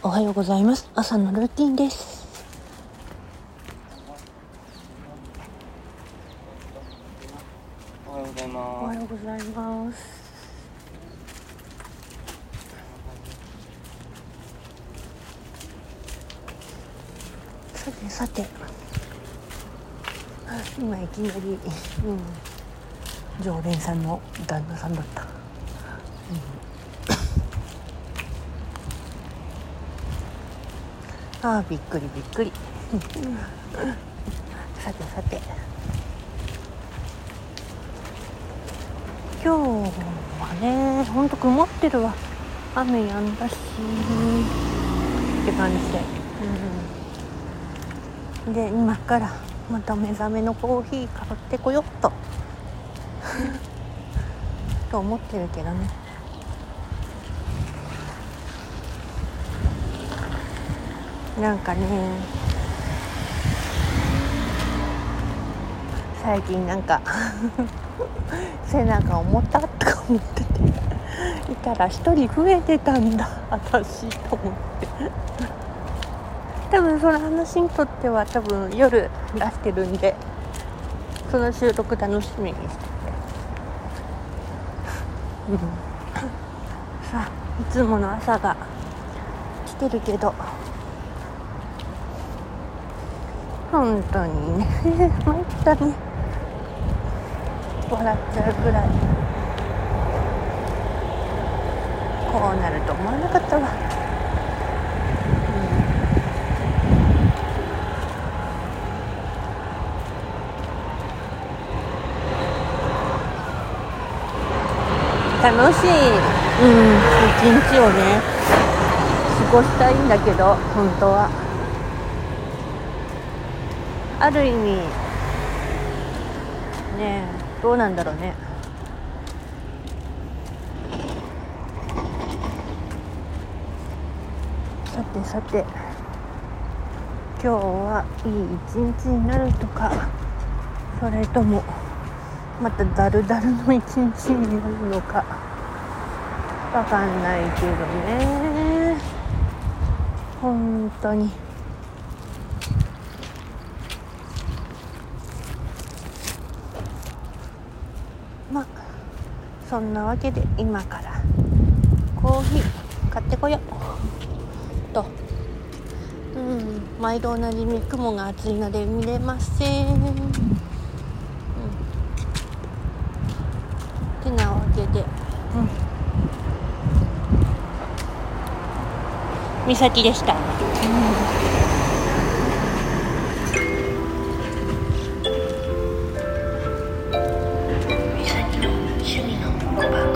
おはようございます。朝のルーティンです。おはようございおまはようございます。さてさて。あ今いきなり、うん、常連さんの旦那さんだった、うん、ああびっくりびっくり。さてさて。今日はねほんと曇ってるわ。雨やんだし。って感じで、うん、で今からまた目覚めのコーヒー買ってこよっと。と思ってるけどねなんかね最近なんか 背中重たとか思ってていたら一人増えてたんだ私と思って。多分その話にとっては多分夜出してるんでその収録楽しみにしてて、うん、さあいつもの朝が来てるけど。本当にね。参ったね笑っちゃうぐらい。こうなると思わなかったわ、うん、楽しい、うん、一日をね過ごしたいんだけど本当は。ある意味ねどうなんだろうねさてさて今日はいい一日になるとかそれともまたダルダルの一日になるのかわかんないけどね本当に。まあそんなわけで今からコーヒー買ってこよう。と。うん毎度おなじみ雲が厚いので見れません、うん、てなわけで。うん。美咲でした、うん美咲の趣味の小箱